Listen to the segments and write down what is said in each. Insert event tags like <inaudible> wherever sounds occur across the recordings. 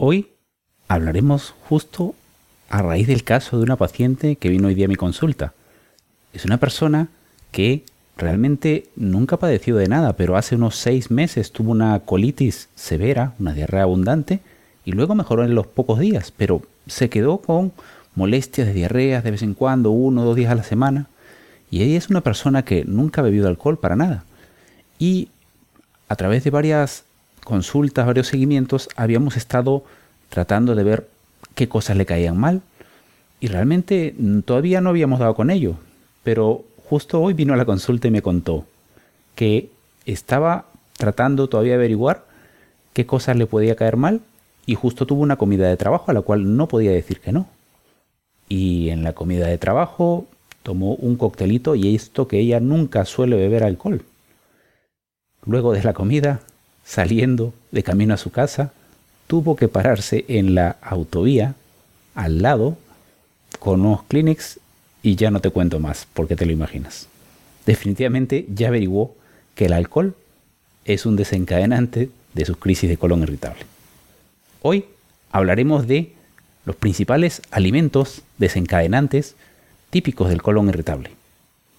Hoy hablaremos justo a raíz del caso de una paciente que vino hoy día a mi consulta. Es una persona que realmente nunca ha padecido de nada, pero hace unos seis meses tuvo una colitis severa, una diarrea abundante, y luego mejoró en los pocos días, pero se quedó con molestias de diarreas de vez en cuando, uno o dos días a la semana. Y ella es una persona que nunca ha bebido alcohol para nada. Y a través de varias consultas, varios seguimientos, habíamos estado tratando de ver qué cosas le caían mal. Y realmente todavía no habíamos dado con ello. Pero justo hoy vino a la consulta y me contó que estaba tratando todavía de averiguar qué cosas le podía caer mal y justo tuvo una comida de trabajo a la cual no podía decir que no. Y en la comida de trabajo tomó un coctelito y esto que ella nunca suele beber alcohol. Luego de la comida, saliendo de camino a su casa, tuvo que pararse en la autovía al lado con unos clinics y ya no te cuento más porque te lo imaginas. Definitivamente ya averiguó que el alcohol es un desencadenante de sus crisis de colon irritable. Hoy hablaremos de los principales alimentos desencadenantes típicos del colon irritable.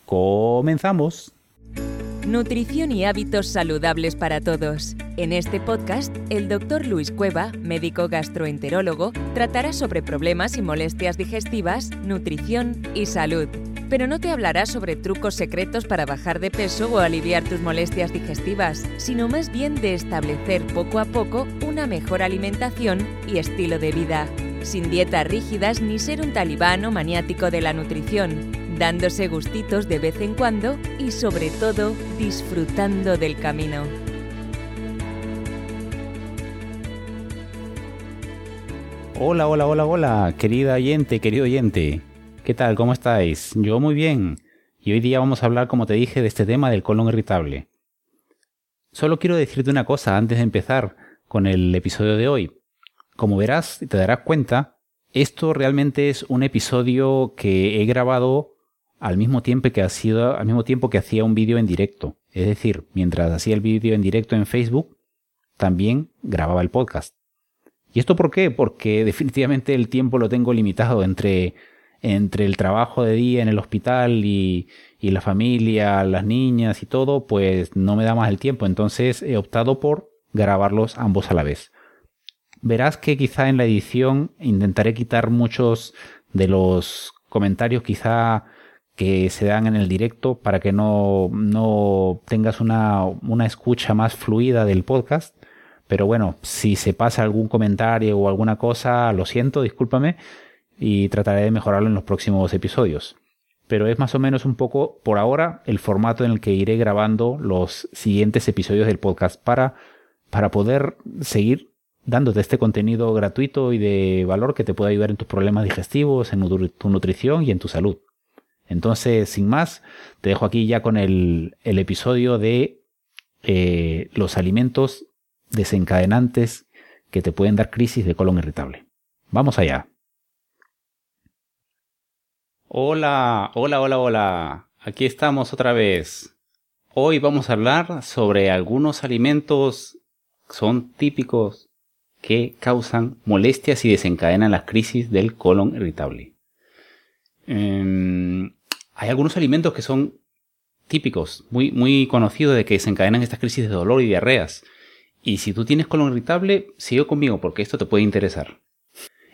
Comenzamos. Nutrición y hábitos saludables para todos. En este podcast, el doctor Luis Cueva, médico gastroenterólogo, tratará sobre problemas y molestias digestivas, nutrición y salud. Pero no te hablará sobre trucos secretos para bajar de peso o aliviar tus molestias digestivas, sino más bien de establecer poco a poco una mejor alimentación y estilo de vida, sin dietas rígidas ni ser un talibán maniático de la nutrición dándose gustitos de vez en cuando y sobre todo disfrutando del camino. Hola, hola, hola, hola, querida oyente, querido oyente. ¿Qué tal? ¿Cómo estáis? Yo muy bien. Y hoy día vamos a hablar, como te dije, de este tema del colon irritable. Solo quiero decirte una cosa antes de empezar con el episodio de hoy. Como verás y te darás cuenta, esto realmente es un episodio que he grabado al mismo tiempo que hacía, al mismo tiempo que hacía un vídeo en directo. Es decir, mientras hacía el vídeo en directo en Facebook, también grababa el podcast. ¿Y esto por qué? Porque <laughs> definitivamente el tiempo lo tengo limitado entre, entre el trabajo de día en el hospital y, y la familia, las niñas y todo, pues no me da más el tiempo. Entonces he optado por grabarlos ambos a la vez. Verás que quizá en la edición intentaré quitar muchos de los comentarios quizá que se dan en el directo para que no, no tengas una, una escucha más fluida del podcast. Pero bueno, si se pasa algún comentario o alguna cosa, lo siento, discúlpame, y trataré de mejorarlo en los próximos episodios. Pero es más o menos un poco, por ahora, el formato en el que iré grabando los siguientes episodios del podcast para, para poder seguir dándote este contenido gratuito y de valor que te pueda ayudar en tus problemas digestivos, en tu nutrición y en tu salud. Entonces, sin más, te dejo aquí ya con el, episodio de eh, los alimentos desencadenantes que te pueden dar crisis de colon irritable. Vamos allá. Hola, hola, hola, hola. Aquí estamos otra vez. Hoy vamos a hablar sobre algunos alimentos que son típicos que causan molestias y desencadenan las crisis del colon irritable. Em, hay algunos alimentos que son típicos, muy, muy conocidos de que desencadenan estas crisis de dolor y diarreas. Y si tú tienes colon irritable, sigue conmigo porque esto te puede interesar.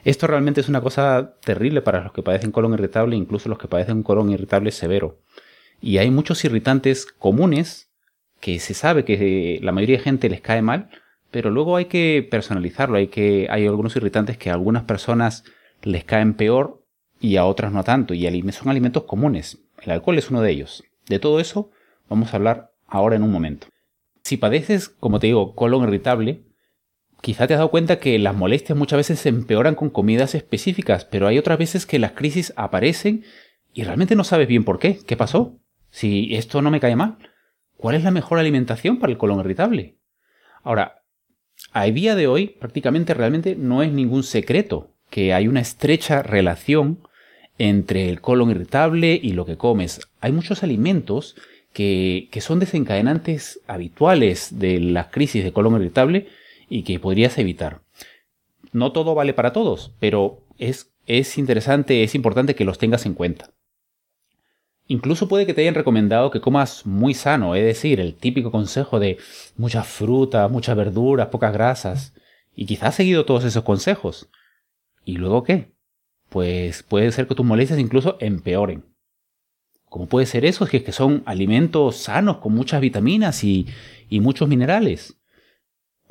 Esto realmente es una cosa terrible para los que padecen colon irritable, incluso los que padecen un colon irritable severo. Y hay muchos irritantes comunes que se sabe que la mayoría de gente les cae mal, pero luego hay que personalizarlo, hay que hay algunos irritantes que a algunas personas les caen peor y a otras no tanto, y son alimentos comunes. El alcohol es uno de ellos. De todo eso vamos a hablar ahora en un momento. Si padeces, como te digo, colon irritable, quizá te has dado cuenta que las molestias muchas veces se empeoran con comidas específicas, pero hay otras veces que las crisis aparecen y realmente no sabes bien por qué. ¿Qué pasó? Si esto no me cae mal. ¿Cuál es la mejor alimentación para el colon irritable? Ahora, a día de hoy prácticamente realmente no es ningún secreto que hay una estrecha relación entre el colon irritable y lo que comes. Hay muchos alimentos que, son desencadenantes habituales de las crisis de colon irritable y que podrías evitar. no todo vale para todos, pero es, es interesante, es importante que los tengas en cuenta. Incluso puede que te hayan recomendado que comas muy sano, es decir, el típico consejo de mucha fruta, muchas verduras, pocas grasas. Y quizás has seguido todos esos consejos. ¿Y luego qué? Pues puede ser que tus molestias incluso empeoren. ¿Cómo puede ser eso? Es que son alimentos sanos con muchas vitaminas y, muchos minerales.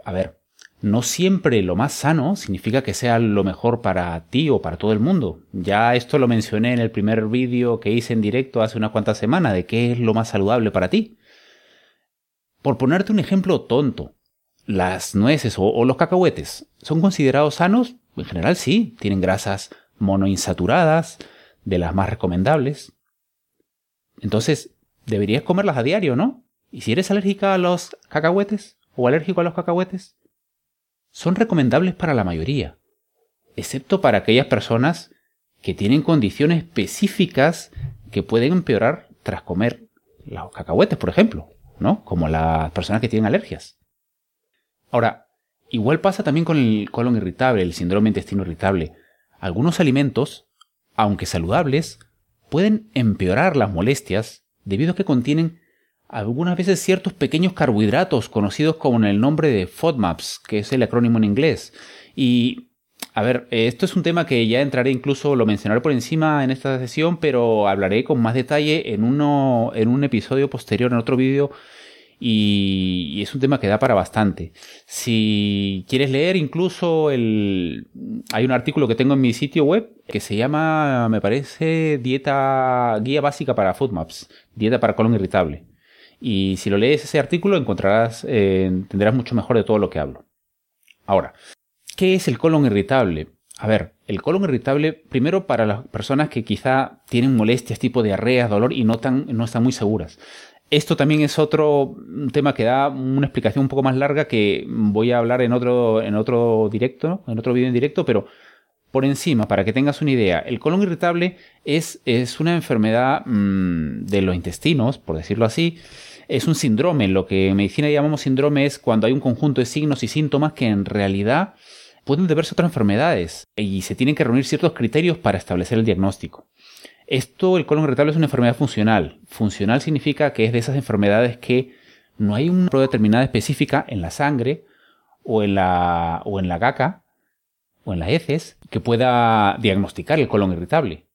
A ver, no siempre lo más sano significa que sea lo mejor para ti o para todo el mundo. Ya esto lo mencioné en el primer vídeo que hice en directo hace unas cuantas semanas de qué es lo más saludable para ti. Por ponerte un ejemplo tonto, las nueces o, los cacahuetes son considerados sanos. En general sí, tienen grasas monoinsaturadas, de las más recomendables. Entonces, deberías comerlas a diario, ¿no? ¿Y si eres alérgica a los cacahuetes o alérgico a los cacahuetes? son recomendables para la mayoría, excepto para aquellas personas que tienen condiciones específicas que pueden empeorar tras comer los cacahuetes, por ejemplo, ¿no? Como las personas que tienen alergias. Ahora, igual pasa también con el colon irritable, el síndrome intestino irritable. Algunos alimentos, aunque saludables, pueden empeorar las molestias debido a que contienen algunas veces ciertos pequeños carbohidratos conocidos como el nombre de FODMAPs, que es el acrónimo en inglés. Y, a ver, esto es un tema que ya entraré incluso, lo mencionaré por encima en esta sesión, pero hablaré con más detalle en, uno, en un episodio posterior, en otro vídeo, y, es un tema que da para bastante. Si quieres leer incluso el... Hay un artículo que tengo en mi sitio web que se llama, me parece, Dieta Guía Básica para FODMAPs, Dieta para colon irritable. Y si lo lees ese artículo encontrarás, eh, entenderás mucho mejor de todo lo que hablo. Ahora, ¿qué es el colon irritable? A ver, el colon irritable, primero para las personas que quizá tienen molestias tipo diarrea, dolor y no están muy seguras. Esto también es otro tema que da una explicación un poco más larga que voy a hablar en otro, en otro directo, en otro vídeo en directo, pero por encima, para que tengas una idea, el colon irritable es, es una enfermedad mm, de los intestinos, por decirlo así, es un síndrome. Lo que en medicina llamamos síndrome es cuando hay un conjunto de signos y síntomas que en realidad pueden deberse a otras enfermedades y se tienen que reunir ciertos criterios para establecer el diagnóstico. Esto, el colon irritable, es una enfermedad funcional. Funcional significa que es de esas enfermedades que no hay una prueba determinada específica en la sangre o en la, o en la caca o en las heces que pueda diagnosticar el colon irritable.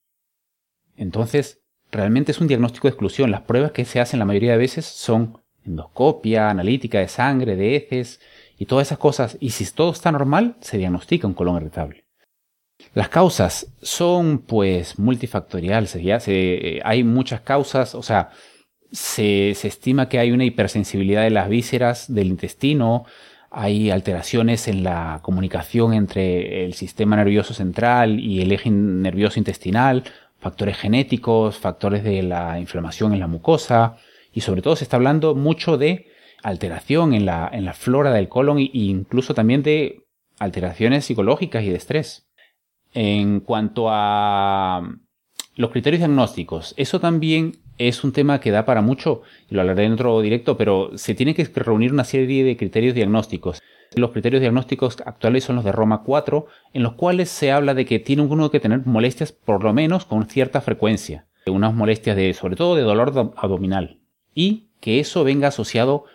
Entonces, realmente es un diagnóstico de exclusión. Las pruebas que se hacen la mayoría de veces son endoscopia, analítica de sangre, de heces y todas esas cosas. Y si todo está normal, se diagnostica un colon irritable. Las causas son pues multifactoriales. Se, hay muchas causas, o sea, se, se estima que hay una hipersensibilidad de las vísceras del intestino, hay alteraciones en la comunicación entre el sistema nervioso central y el eje nervioso intestinal, factores genéticos, factores de la inflamación en la mucosa y sobre todo se está hablando mucho de alteración en la, en la flora del colon e incluso también de alteraciones psicológicas y de estrés. En cuanto a los criterios diagnósticos, eso también es un tema que da para mucho, y lo hablaré en otro directo, pero se tiene que reunir una serie de criterios diagnósticos. Los criterios diagnósticos actuales son los de Roma 4, en los cuales se habla de que tiene uno que tener molestias por lo menos con cierta frecuencia, unas molestias de, sobre todo de dolor abdominal, y que eso venga asociado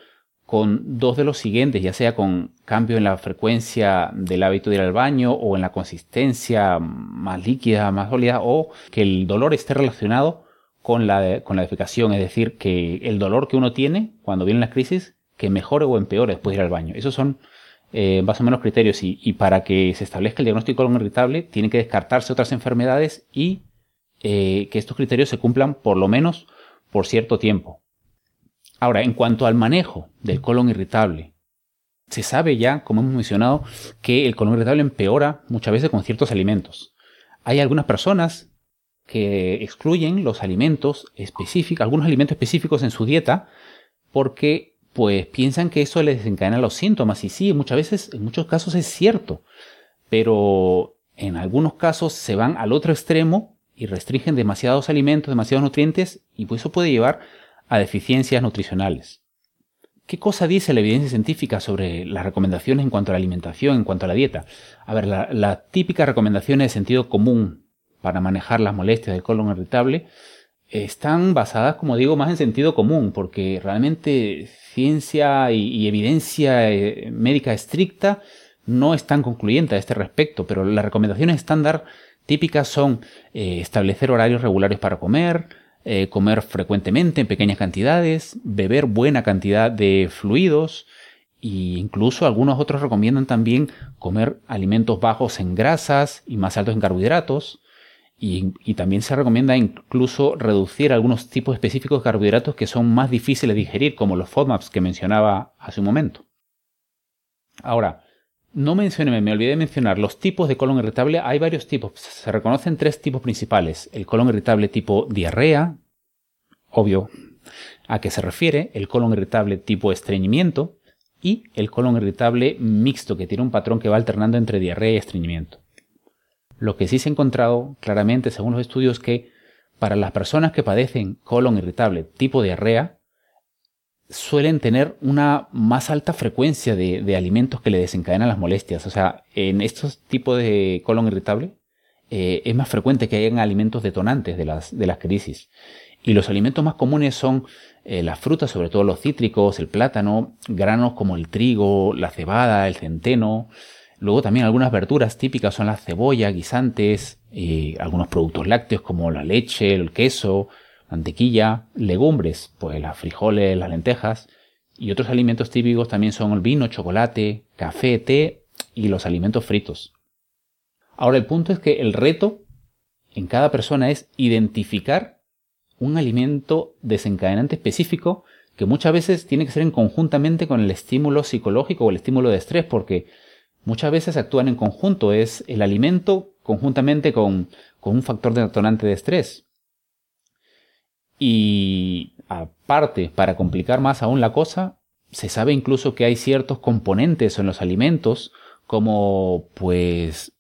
con dos de los siguientes, ya sea con cambio en la frecuencia del hábito de ir al baño o en la consistencia más líquida, más sólida, o que el dolor esté relacionado con la, con la defecación, es decir, que el dolor que uno tiene cuando viene la crisis, que mejore o empeore después de ir al baño. Esos son eh, más o menos criterios y, para que se establezca el diagnóstico de colon irritable tiene que descartarse otras enfermedades y eh, que estos criterios se cumplan por lo menos por cierto tiempo. Ahora, en cuanto al manejo del colon irritable, se sabe ya, como hemos mencionado, que el colon irritable empeora muchas veces con ciertos alimentos. Hay algunas personas que excluyen los alimentos específicos, algunos alimentos específicos en su dieta, porque pues piensan que eso les desencadena los síntomas. Y sí, muchas veces, en muchos casos es cierto, pero en algunos casos se van al otro extremo y restringen demasiados alimentos, demasiados nutrientes, y pues eso puede llevar a deficiencias nutricionales. ¿Qué cosa dice la evidencia científica sobre las recomendaciones en cuanto a la alimentación, en cuanto a la dieta? A ver, la, la típica recomendación de sentido común para manejar las molestias del colon irritable están basadas, como digo, más en sentido común, porque realmente ciencia y, evidencia eh, médica estricta no están concluyentes a este respecto, pero las recomendaciones estándar típicas son eh, establecer horarios regulares para comer, eh, comer frecuentemente en pequeñas cantidades, beber buena cantidad de fluidos e incluso algunos otros recomiendan también comer alimentos bajos en grasas y más altos en carbohidratos. Y, y, también se recomienda incluso reducir algunos tipos específicos de carbohidratos que son más difíciles de digerir, como los FODMAPs que mencionaba hace un momento. Ahora, no mencioné, me olvidé de mencionar los tipos de colon irritable. Hay varios tipos. Se reconocen tres tipos principales. El colon irritable tipo diarrea, obvio a qué se refiere. El colon irritable tipo estreñimiento y el colon irritable mixto, que tiene un patrón que va alternando entre diarrea y estreñimiento. Lo que sí se ha encontrado claramente, según los estudios, que para las personas que padecen colon irritable tipo diarrea, suelen tener una más alta frecuencia de, alimentos que le desencadenan las molestias. O sea, en estos tipos de colon irritable eh, es más frecuente que hayan alimentos detonantes de las, de las crisis. Y los alimentos más comunes son eh, las frutas, sobre todo los cítricos, el plátano, granos como el trigo, la cebada, el centeno. Luego también algunas verduras típicas son la cebolla, guisantes, y algunos productos lácteos como la leche, el queso, mantequilla, legumbres, pues las frijoles, las lentejas, y otros alimentos típicos también son el vino, chocolate, café, té y los alimentos fritos. Ahora el punto es que el reto en cada persona es identificar un alimento desencadenante específico que muchas veces tiene que ser en conjuntamente con el estímulo psicológico o el estímulo de estrés, porque muchas veces actúan en conjunto, es el alimento conjuntamente con, con un factor detonante de estrés. Y aparte, para complicar más aún la cosa, se sabe incluso que hay ciertos componentes en los alimentos, como pues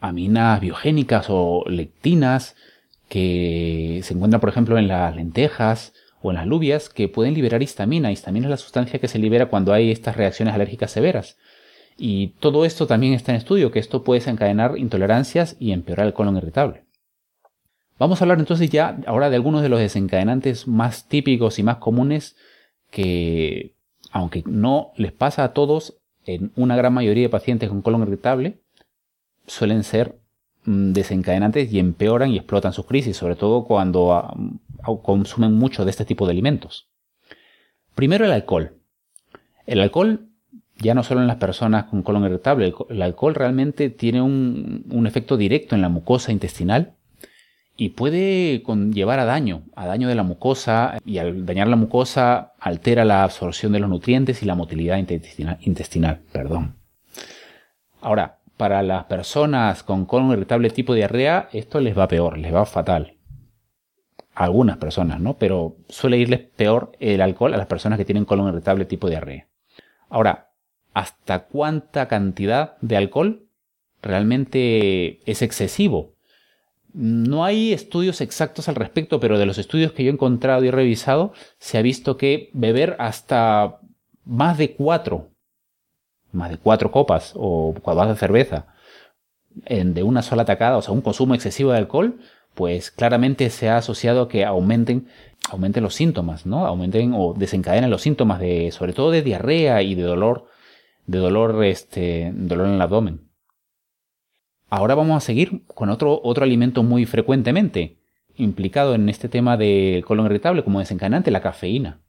aminas biogénicas o lectinas, que se encuentran por ejemplo en las lentejas o en las lubias, que pueden liberar histamina. Histamina es la sustancia que se libera cuando hay estas reacciones alérgicas severas. Y todo esto también está en estudio, que esto puede desencadenar intolerancias y empeorar el colon irritable. Vamos a hablar entonces ya ahora de algunos de los desencadenantes más típicos y más comunes que, aunque no les pasa a todos, en una gran mayoría de pacientes con colon irritable, suelen ser mm, desencadenantes y empeoran y explotan sus crisis, sobre todo cuando ah, consumen mucho de este tipo de alimentos. Primero el alcohol. El alcohol, ya no solo en las personas con colon irritable, el alcohol realmente tiene un, un efecto directo en la mucosa intestinal y puede llevar a daño, a daño de la mucosa y al dañar la mucosa altera la absorción de los nutrientes y la motilidad intestinal. intestinal perdón. Ahora, para las personas con colon irritable tipo diarrea, esto les va peor, les va fatal. A algunas personas, ¿no? Pero suele irles peor el alcohol a las personas que tienen colon irritable tipo diarrea. Ahora, ¿hasta cuánta cantidad de alcohol realmente es excesivo? No hay estudios exactos al respecto, pero de los estudios que yo he encontrado y revisado, se ha visto que beber hasta más de cuatro, más de cuatro copas o copas de cerveza de una sola tacada, o sea, un consumo excesivo de alcohol, pues claramente se ha asociado a que aumenten, aumenten los síntomas, ¿no? Aumenten o desencadenen los síntomas de, sobre todo de diarrea y de dolor, de dolor, este, dolor en el abdomen. Ahora vamos a seguir con otro, otro alimento muy frecuentemente implicado en este tema del colon irritable como desencadenante, la cafeína.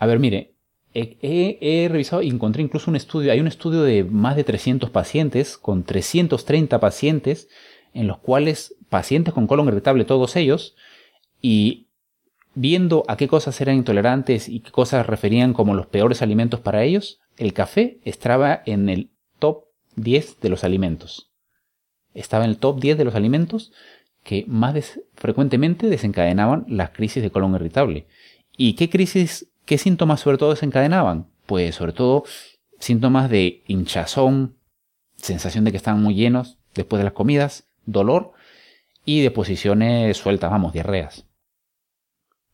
A ver, mire, he, revisado y encontré incluso un estudio, hay un estudio de más de 300 pacientes, con 330 pacientes, en los cuales pacientes con colon irritable, todos ellos, y viendo a qué cosas eran intolerantes y qué cosas referían como los peores alimentos para ellos, el café estaba en el top 10 de los alimentos estaba en el top 10 de los alimentos que más frecuentemente desencadenaban las crisis de colon irritable. ¿Y qué crisis, qué síntomas sobre todo desencadenaban? Pues sobre todo síntomas de hinchazón, sensación de que estaban muy llenos después de las comidas, dolor y deposiciones sueltas, vamos, diarreas.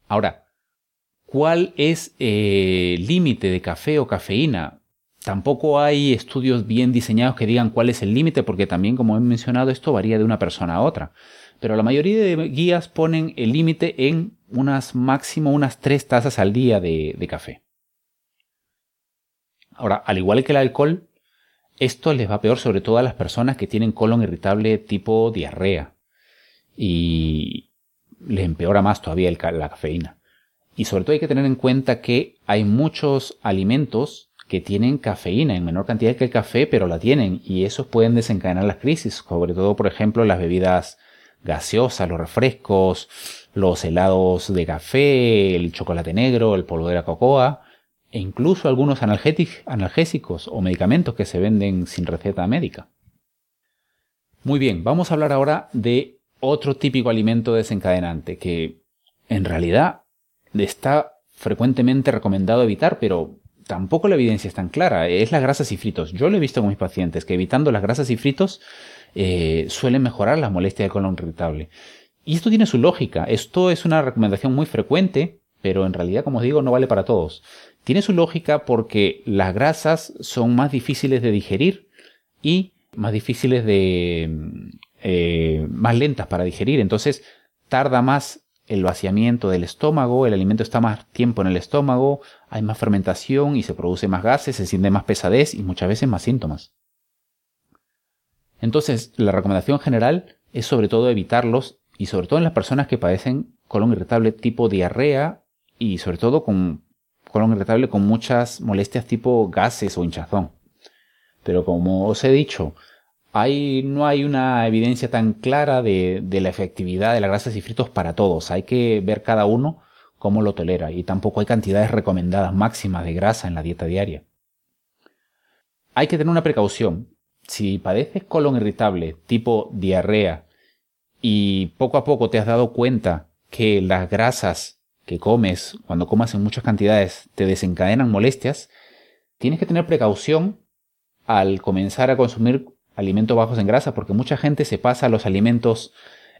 Ahora, ¿Cuál es el eh, límite de café o cafeína? Tampoco hay estudios bien diseñados que digan cuál es el límite, porque también, como he mencionado, esto varía de una persona a otra. Pero la mayoría de guías ponen el límite en unas máximo unas tres tazas al día de, café. Ahora, al igual que el alcohol, esto les va peor sobre todo a las personas que tienen colon irritable tipo diarrea. Y les empeora más todavía la cafeína. Y sobre todo hay que tener en cuenta que hay muchos alimentos que tienen cafeína en menor cantidad que el café, pero la tienen y esos pueden desencadenar las crisis, sobre todo por ejemplo las bebidas gaseosas, los refrescos, los helados de café, el chocolate negro, el polvo de la cocoa e incluso algunos analgésicos o medicamentos que se venden sin receta médica. Muy bien, vamos a hablar ahora de otro típico alimento desencadenante que en realidad está frecuentemente recomendado evitar, pero tampoco la evidencia es tan clara. Es las grasas y fritos. Yo lo he visto con mis pacientes que evitando las grasas y fritos eh, suelen mejorar las molestias del colon irritable. Y esto tiene su lógica. Esto es una recomendación muy frecuente, pero en realidad, como os digo, no vale para todos. Tiene su lógica porque las grasas son más difíciles de digerir y más difíciles de... Eh, más lentas para digerir. Entonces tarda más el vaciamiento del estómago, el alimento está más tiempo en el estómago, hay más fermentación y se produce más gases, se siente más pesadez y muchas veces más síntomas. Entonces, la recomendación general es sobre todo evitarlos y sobre todo en las personas que padecen colon irritable tipo diarrea y sobre todo con colon irritable con muchas molestias tipo gases o hinchazón. Pero como os he dicho, no hay una evidencia tan clara de, la efectividad de las grasas y fritos para todos. Hay que ver cada uno cómo lo tolera y tampoco hay cantidades recomendadas máximas de grasa en la dieta diaria. Hay que tener una precaución. Si padeces colon irritable tipo diarrea y poco a poco te has dado cuenta que las grasas que comes cuando comas en muchas cantidades te desencadenan molestias, tienes que tener precaución al comenzar a consumir alimentos bajos en grasa, porque mucha gente se pasa a los alimentos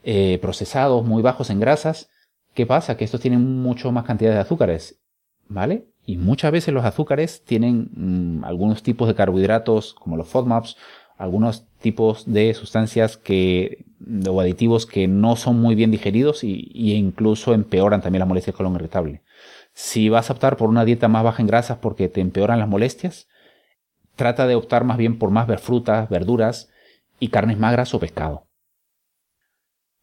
eh, procesados muy bajos en grasas. ¿Qué pasa? Que estos tienen mucho más cantidad de azúcares, ¿vale? Y muchas veces los azúcares tienen mm, algunos tipos de carbohidratos, como los FODMAPs, algunos tipos de sustancias que, o aditivos que no son muy bien digeridos y, incluso empeoran también la molestia colon irritable. Si vas a optar por una dieta más baja en grasas porque te empeoran las molestias, trata de optar más bien por más frutas, verduras y carnes magras o pescado.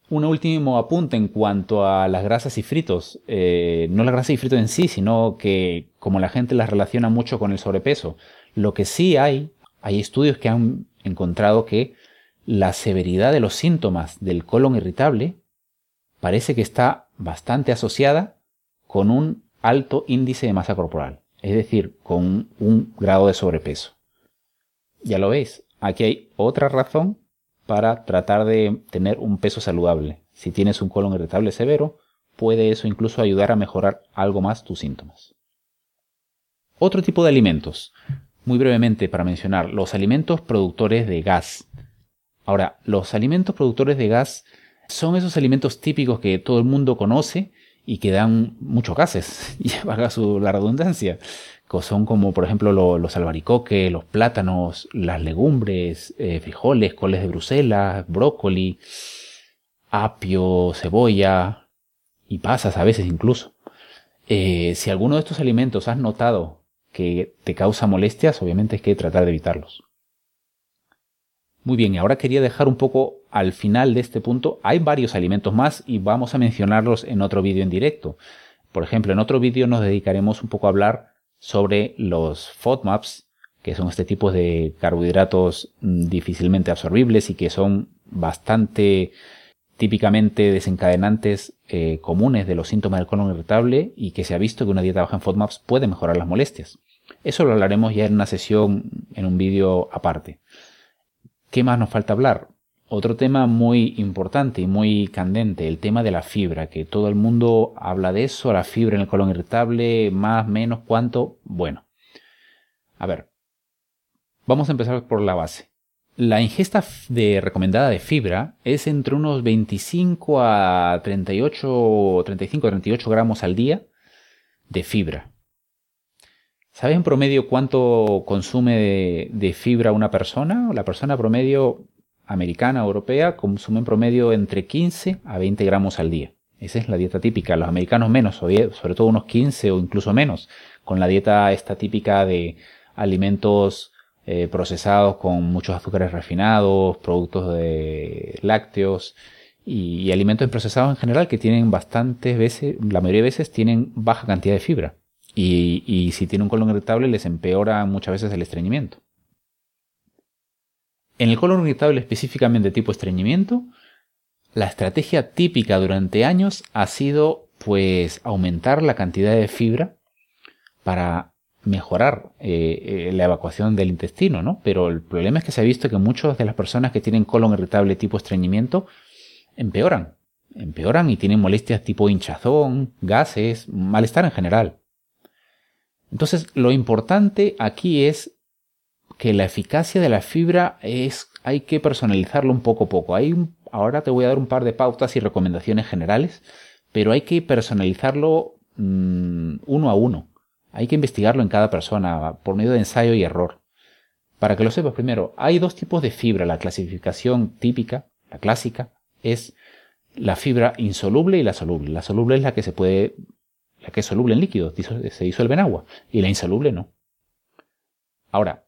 Un último apunte en cuanto a las grasas y fritos. Eh, no las grasas y fritos en sí, sino que como la gente las relaciona mucho con el sobrepeso. Lo que sí hay, hay estudios que han encontrado que la severidad de los síntomas del colon irritable parece que está bastante asociada con un alto índice de masa corporal, es decir, con un grado de sobrepeso. Ya lo veis, aquí hay otra razón para tratar de tener un peso saludable. Si tienes un colon irritable severo, puede eso incluso ayudar a mejorar algo más tus síntomas. Otro tipo de alimentos. Muy brevemente para mencionar, los alimentos productores de gas. Ahora, los alimentos productores de gas son esos alimentos típicos que todo el mundo conoce y que dan muchos gases, <laughs> y valga su la redundancia son como por ejemplo los albaricoques, los plátanos, las legumbres, eh, frijoles, coles de Bruselas, brócoli, apio, cebolla y pasas a veces incluso. Eh, si alguno de estos alimentos has notado que te causa molestias, obviamente hay que tratar de evitarlos. Muy bien, y ahora quería dejar un poco al final de este punto, hay varios alimentos más y vamos a mencionarlos en otro vídeo en directo. Por ejemplo, en otro vídeo nos dedicaremos un poco a hablar sobre los FODMAPs, que son este tipo de carbohidratos mm, difícilmente absorbibles y que son bastante típicamente desencadenantes eh, comunes de los síntomas del colon irritable y que se ha visto que una dieta baja en FODMAPs puede mejorar las molestias. Eso lo hablaremos ya en una sesión, en un vídeo aparte. ¿Qué más nos falta hablar? Otro tema muy importante y muy candente, el tema de la fibra, que todo el mundo habla de eso, la fibra en el colon irritable, más, menos, cuánto. Bueno, a ver, vamos a empezar por la base. La ingesta de, recomendada de fibra es entre unos 25 a 38, 35 a 38 gramos al día de fibra. ¿Sabes en promedio cuánto consume de, fibra una persona? La persona promedio americana o europea consume en promedio entre 15 a 20 gramos al día. Esa es la dieta típica. Los americanos menos, sobre todo unos 15 o incluso menos, con la dieta esta típica de alimentos eh, procesados con muchos azúcares refinados, productos de lácteos y, y, alimentos procesados en general que tienen bastantes veces, la mayoría de veces tienen baja cantidad de fibra. Y, si tiene un colon irritable les empeora muchas veces el estreñimiento. En el colon irritable específicamente tipo estreñimiento, la estrategia típica durante años ha sido pues aumentar la cantidad de fibra para mejorar eh, eh, la evacuación del intestino, ¿no? Pero el problema es que se ha visto que muchas de las personas que tienen colon irritable tipo estreñimiento empeoran, empeoran y tienen molestias tipo hinchazón, gases, malestar en general. Entonces, lo importante aquí es que la eficacia de la fibra es, hay que personalizarlo un poco a poco. Ahora te voy a dar un par de pautas y recomendaciones generales, pero hay que personalizarlo mm, uno a uno. Hay que investigarlo en cada persona por medio de ensayo y error. Para que lo sepas primero, hay dos tipos de fibra. La clasificación típica, la clásica, es la fibra insoluble y la soluble. La soluble es la que se puede la que es soluble en líquidos, se disuelve en agua, y la insoluble no. Ahora,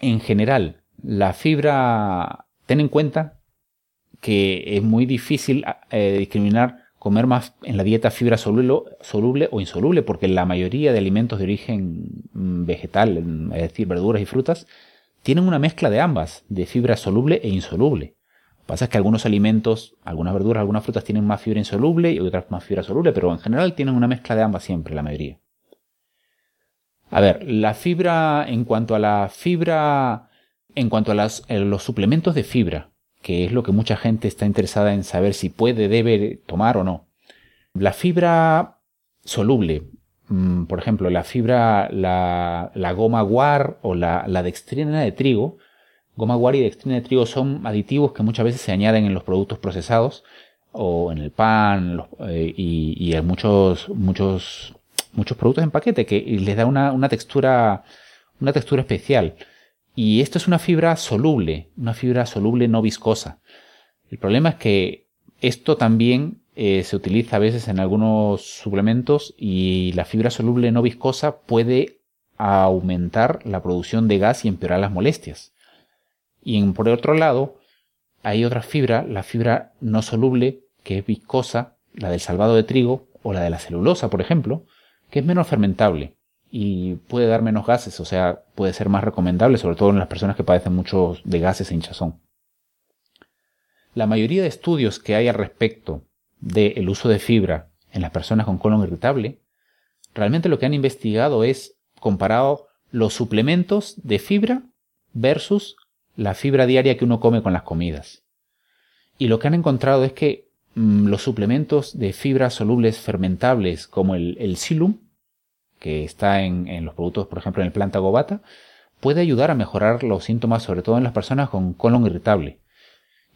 en general, la fibra, ten en cuenta que es muy difícil eh, discriminar comer más en la dieta fibra soluble, soluble, o insoluble, porque la mayoría de alimentos de origen mm, vegetal, es decir, verduras y frutas, tienen una mezcla de ambas, de fibra soluble e insoluble pasa es que algunos alimentos, algunas verduras, algunas frutas tienen más fibra insoluble y otras más fibra soluble, pero en general tienen una mezcla de ambas siempre, la mayoría. A ver, la fibra, en cuanto a la fibra, en cuanto a eh, los suplementos de fibra, que es lo que mucha gente está interesada en saber si puede, debe tomar o no. La fibra soluble, mm, por ejemplo, la fibra, la, goma guar o la, la dextrina de trigo, Goma guar y dextrina de trigo son aditivos que muchas veces se añaden en los productos procesados o en el pan eh, y, en muchos, muchos, muchos productos en paquete que les da una, textura, una textura especial. Y esto es una fibra soluble, una fibra soluble no viscosa. El problema es que esto también eh, se utiliza a veces en algunos suplementos y la fibra soluble no viscosa puede aumentar la producción de gas y empeorar las molestias. Y por otro lado, hay otra fibra, la fibra no soluble, que es viscosa, la del salvado de trigo o la de la celulosa, por ejemplo, que es menos fermentable y puede dar menos gases, o sea, puede ser más recomendable, sobre todo en las personas que padecen mucho de gases e hinchazón. La mayoría de estudios que hay al respecto del uso de fibra en las personas con colon irritable, realmente lo que han investigado es comparado los suplementos de fibra versus la fibra diaria que uno come con las comidas. Y lo que han encontrado es que los suplementos de fibras solubles fermentables como el, el silum, que está en, los productos, por ejemplo, en el planta gobata, puede ayudar a mejorar los síntomas, sobre todo en las personas con colon irritable.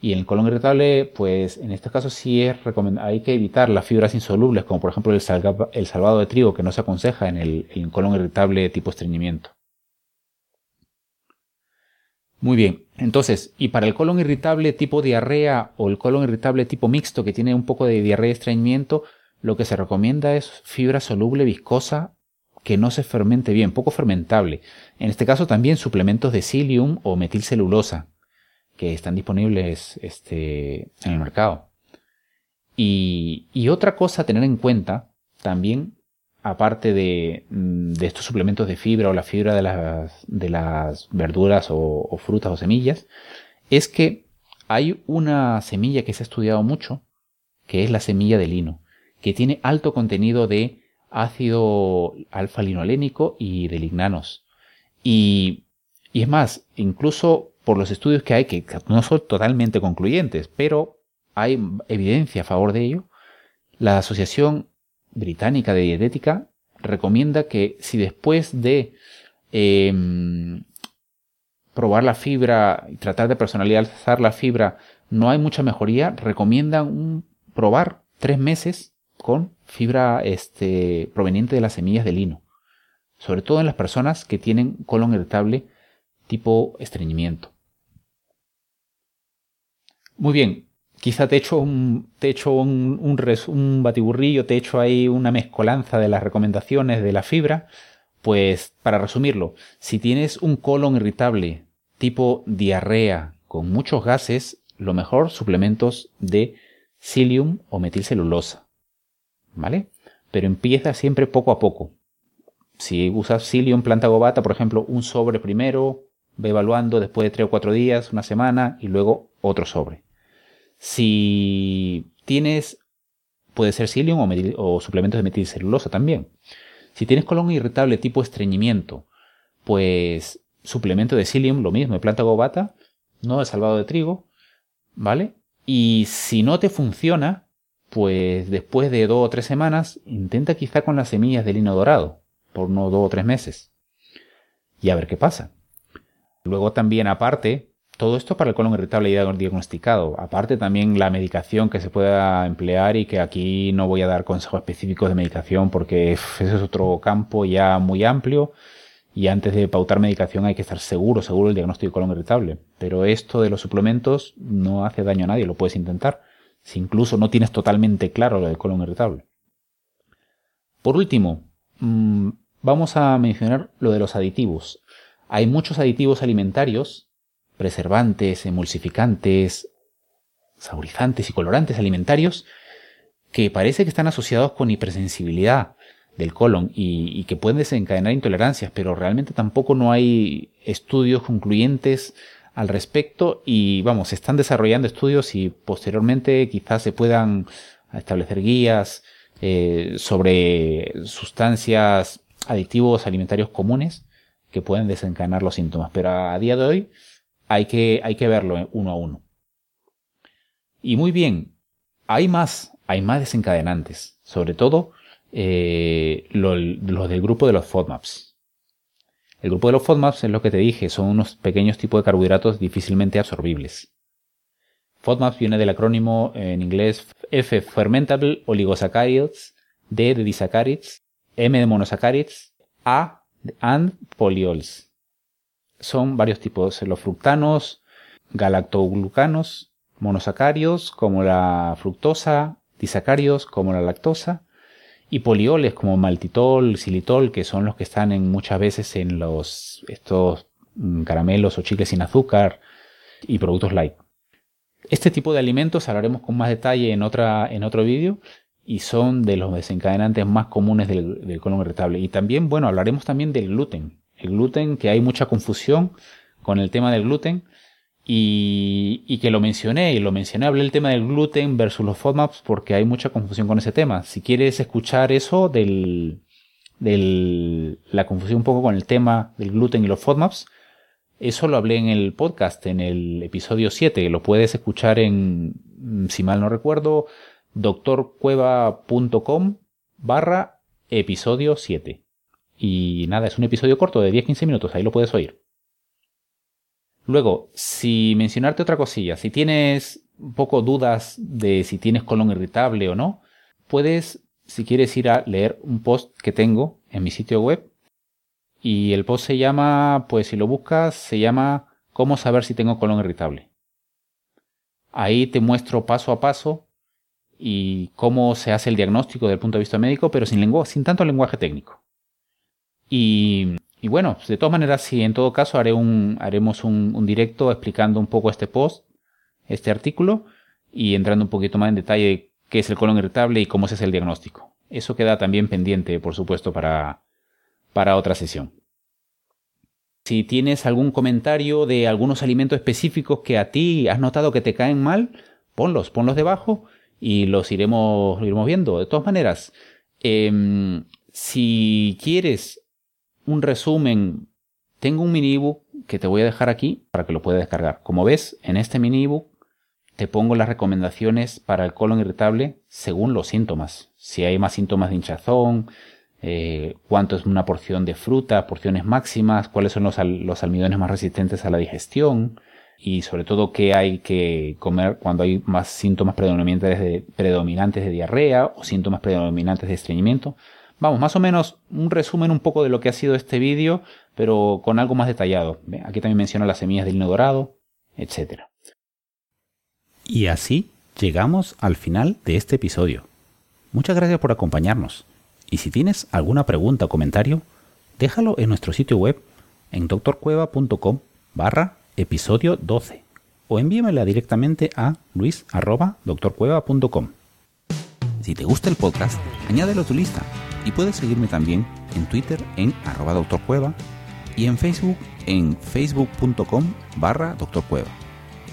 Y en el colon irritable, pues en este caso sí es hay que evitar las fibras insolubles, como por ejemplo el, salvado de trigo, que no se aconseja en el, el colon irritable tipo estreñimiento. Muy bien, entonces, y para el colon irritable tipo diarrea o el colon irritable tipo mixto que tiene un poco de diarrea y estreñimiento, lo que se recomienda es fibra soluble viscosa que no se fermente bien, poco fermentable. En este caso también suplementos de psyllium o metilcelulosa que están disponibles este, en el mercado. Y, y otra cosa a tener en cuenta también aparte mm, de, estos suplementos de fibra o la fibra de las, verduras o, frutas o semillas, es que hay una semilla que se ha estudiado mucho, que es la semilla de lino, que tiene alto contenido de ácido alfa-linolénico y de lignanos. Y es más, incluso por los estudios que hay, que no son totalmente concluyentes, pero hay evidencia a favor de ello, la Asociación británica de dietética recomienda que si después de em, probar la fibra y tratar de personalizar la fibra no hay mucha mejoría, recomiendan un, probar tres meses con fibra este, proveniente de las semillas de lino, sobre todo en las personas que tienen colon irritable tipo estreñimiento. Muy bien, quizá te echo un, un, batiburrillo, te echo ahí una mezcolanza de las recomendaciones de la fibra. Pues para resumirlo, si tienes un colon irritable tipo diarrea con muchos gases, lo mejor suplementos de psyllium o metilcelulosa. ¿Vale? Pero empieza siempre poco a poco. Si usas psyllium planta gobata, por ejemplo, un sobre primero, ve evaluando después de 3 o 4 días, una semana y luego otro sobre. Si tienes, puede ser psyllium o, suplementos de metilcelulosa también. Si tienes colon irritable tipo estreñimiento, pues suplemento de psyllium, lo mismo, de planta gobata, no de salvado de trigo, ¿vale? Y si no te funciona, pues después de dos o tres semanas, intenta quizá con las semillas de lino dorado, por unos dos o tres meses. Y a ver qué pasa. Luego también aparte, todo esto para el colon irritable ya diagnosticado. Aparte también la medicación que se pueda emplear y que aquí no voy a dar consejos específicos de medicación porque ese es otro campo ya muy amplio y antes de pautar medicación hay que estar seguro, seguro del diagnóstico de colon irritable. Pero esto de los suplementos no hace daño a nadie, lo puedes intentar. Si incluso no tienes totalmente claro lo del colon irritable. Por último, mm, vamos a mencionar lo de los aditivos. Hay muchos aditivos alimentarios, preservantes, emulsificantes, saborizantes y colorantes alimentarios que parece que están asociados con hipersensibilidad del colon y, que pueden desencadenar intolerancias, pero realmente tampoco no hay estudios concluyentes al respecto y vamos, se están desarrollando estudios y posteriormente quizás se puedan establecer guías eh, sobre sustancias adictivos alimentarios comunes que pueden desencadenar los síntomas, pero a, día de hoy hay que, hay que verlo uno a uno. Y muy bien, hay más, hay más desencadenantes, sobre todo eh, los del grupo de los FODMAPs. El grupo de los FODMAPs es lo que te dije, son unos pequeños tipos de carbohidratos difícilmente absorbibles. FODMAPs viene del acrónimo en inglés F Fermentable Oligosaccharides, D de disaccharides, M de monosaccharides, A and polyols. Son varios tipos, los fructanos, galactoglucanos, monosacarios como la fructosa, disacarios como la lactosa, y polioles como maltitol, xilitol, que son los que están muchas veces en los estos mm, caramelos o chicles sin azúcar y productos light. Este tipo de alimentos hablaremos con más detalle en, otra, en otro vídeo y son de los desencadenantes más comunes del, del colon irritable. Y también, bueno, hablaremos también del gluten. El gluten, que hay mucha confusión con el tema del gluten y, que lo mencioné, y lo mencioné, hablé del tema del gluten versus los FODMAPs porque hay mucha confusión con ese tema. Si quieres escuchar eso del, la confusión un poco con el tema del gluten y los FODMAPs, eso lo hablé en el podcast, en el episodio 7, lo puedes escuchar en, si mal no recuerdo, doctorcueva.com barra episodio 7. Y nada, es un episodio corto de 10-15 minutos, ahí lo puedes oír. Luego, si mencionarte otra cosilla, si tienes un poco dudas de si tienes colon irritable o no, puedes, si quieres ir a leer un post que tengo en mi sitio web. Y el post se llama, pues si lo buscas, se llama ¿Cómo saber si tengo colon irritable? Ahí te muestro paso a paso y cómo se hace el diagnóstico desde el punto de vista médico, pero sin, sin tanto lenguaje técnico. Y bueno, de todas maneras, sí, en todo caso haré un, haremos un, directo explicando un poco este post, este artículo, y entrando un poquito más en detalle de qué es el colon irritable y cómo se hace el diagnóstico. Eso queda también pendiente, por supuesto, para, para otra sesión. Si tienes algún comentario de algunos alimentos específicos que a ti has notado que te caen mal, ponlos, ponlos debajo y los iremos, iremos viendo. De todas maneras, em, si quieres un resumen. Tengo un mini ebook que te voy a dejar aquí para que lo puedas descargar. Como ves, en este mini ebook te pongo las recomendaciones para el colon irritable según los síntomas. Si hay más síntomas de hinchazón, eh, cuánto es una porción de fruta, porciones máximas, cuáles son los, los almidones más resistentes a la digestión, y sobre todo qué hay que comer cuando hay más síntomas predominantes de, predominantes de diarrea o síntomas predominantes de estreñimiento. Vamos, más o menos un resumen un poco de lo que ha sido este vídeo, pero con algo más detallado. Aquí también menciona las semillas del dorado, etc. Y así llegamos al final de este episodio. Muchas gracias por acompañarnos. Y si tienes alguna pregunta o comentario, déjalo en nuestro sitio web en doctorcueva.com barra episodio 12 o envíamela directamente a luis.doctorcueva.com. Si te gusta el podcast, añádelo a tu lista y puedes seguirme también en Twitter en arroba doctorcueva y en Facebook en facebook.com barra.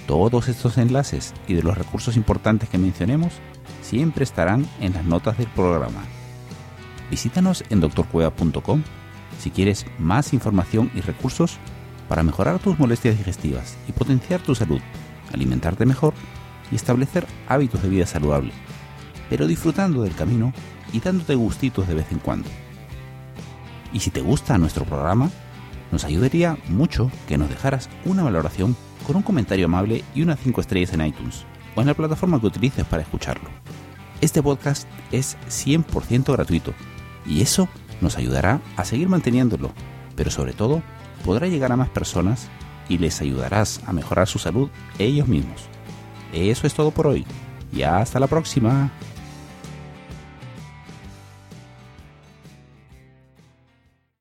Todos estos enlaces y de los recursos importantes que mencionemos siempre estarán en las notas del programa. Visítanos en doctorcueva.com si quieres más información y recursos para mejorar tus molestias digestivas y potenciar tu salud, alimentarte mejor y establecer hábitos de vida saludable, pero disfrutando del camino y dándote gustitos de vez en cuando. Y si te gusta nuestro programa, nos ayudaría mucho que nos dejaras una valoración con un comentario amable y unas 5 estrellas en iTunes o en la plataforma que utilices para escucharlo. Este podcast es 100% gratuito y eso nos ayudará a seguir manteniéndolo, pero sobre todo podrá llegar a más personas y les ayudarás a mejorar su salud ellos mismos. Eso es todo por hoy y hasta la próxima.